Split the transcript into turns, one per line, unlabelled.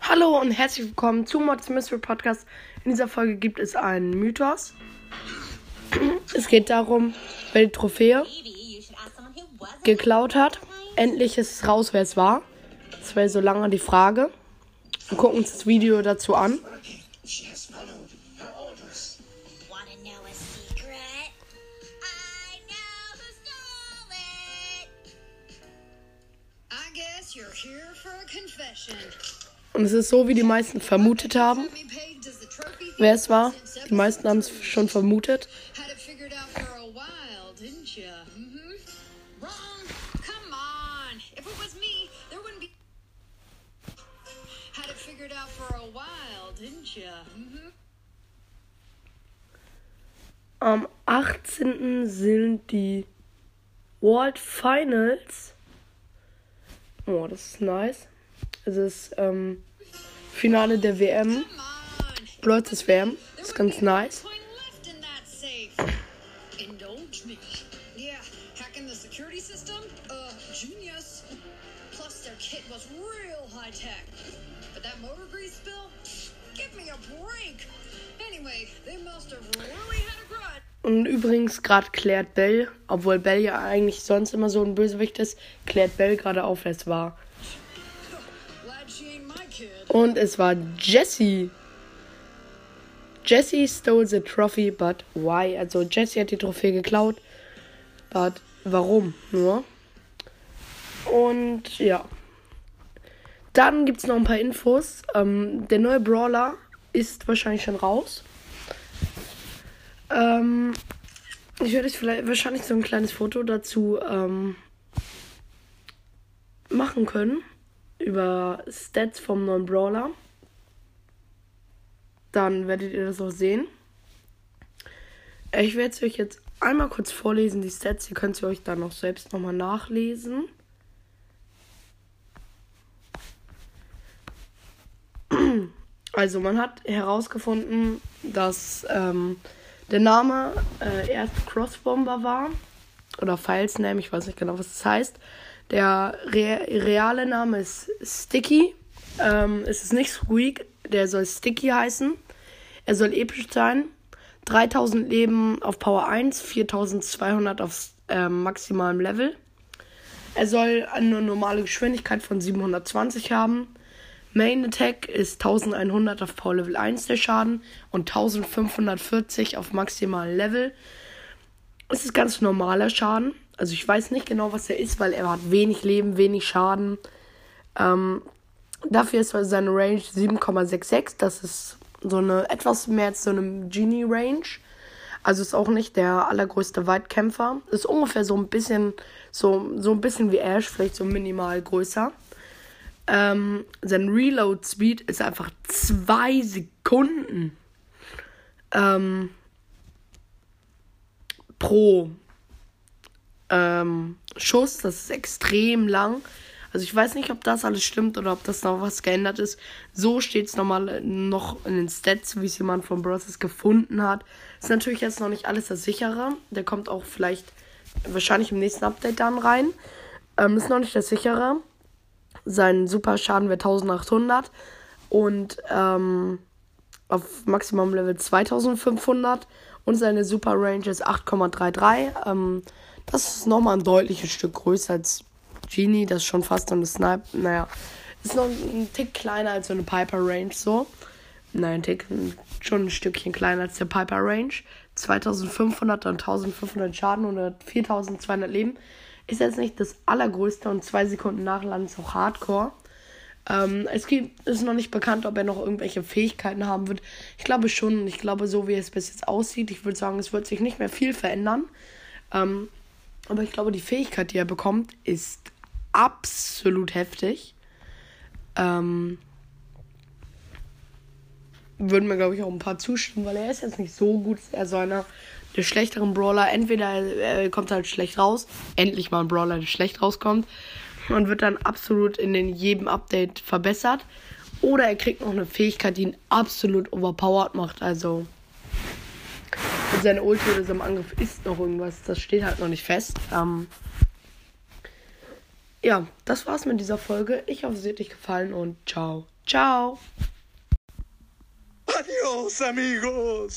Hallo und herzlich willkommen zu Mods Mystery Podcast. In dieser Folge gibt es einen Mythos. Es geht darum, wer die Trophäe geklaut hat. Endlich ist es raus, wer es war. Das wäre so lange die Frage. Wir gucken uns das Video dazu an. Und es ist so, wie die meisten vermutet haben, wer es war. Die meisten haben es schon vermutet.
had figured out for a while, didn't you? Mm-hmm.
Am 18. sind die World Finals. Oh, das ist nice. Es ist ähm, Finale der WM. Blödes WM. Das ist ganz nice.
Uh. Plus, their kit was real high tech. But that motor grease spill? Give me a break. Anyway, they must have really had a grudge.
Und übrigens gerade klärt Bell, obwohl Bell ja eigentlich sonst immer so ein Bösewicht ist, klärt Bell gerade auf, wer es war. Und es war Jessie. Jessie stole the trophy, but why? Also Jessie hat die Trophäe geklaut, but warum nur? Und ja. Dann gibt es noch ein paar Infos. Ähm, der neue Brawler ist wahrscheinlich schon raus. Ähm, ich werde euch vielleicht wahrscheinlich so ein kleines Foto dazu ähm, machen können über Stats vom neuen Brawler. Dann werdet ihr das auch sehen. Ich werde es euch jetzt einmal kurz vorlesen, die Stats. Ihr könnt sie euch dann auch selbst nochmal nachlesen. Also man hat herausgefunden, dass ähm, der Name äh, erst Crossbomber war. Oder Filesname, ich weiß nicht genau, was das heißt. Der re reale Name ist Sticky. Ähm, es ist nicht Squeak, der soll Sticky heißen. Er soll episch sein. 3000 Leben auf Power 1, 4200 auf ähm, maximalem Level. Er soll eine normale Geschwindigkeit von 720 haben. Main Attack ist 1100 auf Power Level 1 der Schaden und 1540 auf maximalen Level. Es ist ganz normaler Schaden. Also ich weiß nicht genau, was er ist, weil er hat wenig Leben, wenig Schaden. Ähm, dafür ist seine Range 7,66. Das ist so eine etwas mehr als so eine Genie Range. Also ist auch nicht der allergrößte Weitkämpfer. Ist ungefähr so ein bisschen so so ein bisschen wie Ash, vielleicht so minimal größer. Ähm, sein Reload Speed ist einfach zwei Sekunden ähm, pro ähm, Schuss. Das ist extrem lang. Also ich weiß nicht, ob das alles stimmt oder ob das noch was geändert ist. So steht es nochmal noch in den Stats, wie es jemand von Brothers gefunden hat. Ist natürlich jetzt noch nicht alles das sichere. Der kommt auch vielleicht wahrscheinlich im nächsten Update dann rein. Ähm, ist noch nicht das sichere. Sein Superschaden wird 1800 und ähm, auf Maximum Level 2500 und seine Super Range ist 8,33. Ähm, das ist nochmal ein deutliches Stück größer als Genie, das ist schon fast eine Snipe. Naja, ist noch ein Tick kleiner als so eine Piper Range so. Nein, ein Tick, schon ein Stückchen kleiner als der Piper Range. 2500 und 1500 Schaden und 4200 Leben. Ist jetzt nicht das allergrößte und zwei Sekunden Nachladen ist auch Hardcore. Ähm, es gibt, ist noch nicht bekannt, ob er noch irgendwelche Fähigkeiten haben wird. Ich glaube schon. Ich glaube, so wie es bis jetzt aussieht, ich würde sagen, es wird sich nicht mehr viel verändern. Ähm, aber ich glaube, die Fähigkeit, die er bekommt, ist absolut heftig. Ähm, würden mir, glaube ich, auch ein paar zustimmen, weil er ist jetzt nicht so gut. Er ist so einer der schlechteren Brawler. Entweder er kommt halt schlecht raus, endlich mal ein Brawler, der schlecht rauskommt, und wird dann absolut in den jedem Update verbessert. Oder er kriegt noch eine Fähigkeit, die ihn absolut overpowered macht. Also mit seiner Ulti oder seinem Angriff ist noch irgendwas. Das steht halt noch nicht fest. Ähm, ja, das war's mit dieser Folge. Ich hoffe, es hat euch gefallen und ciao. Ciao.
Amigos.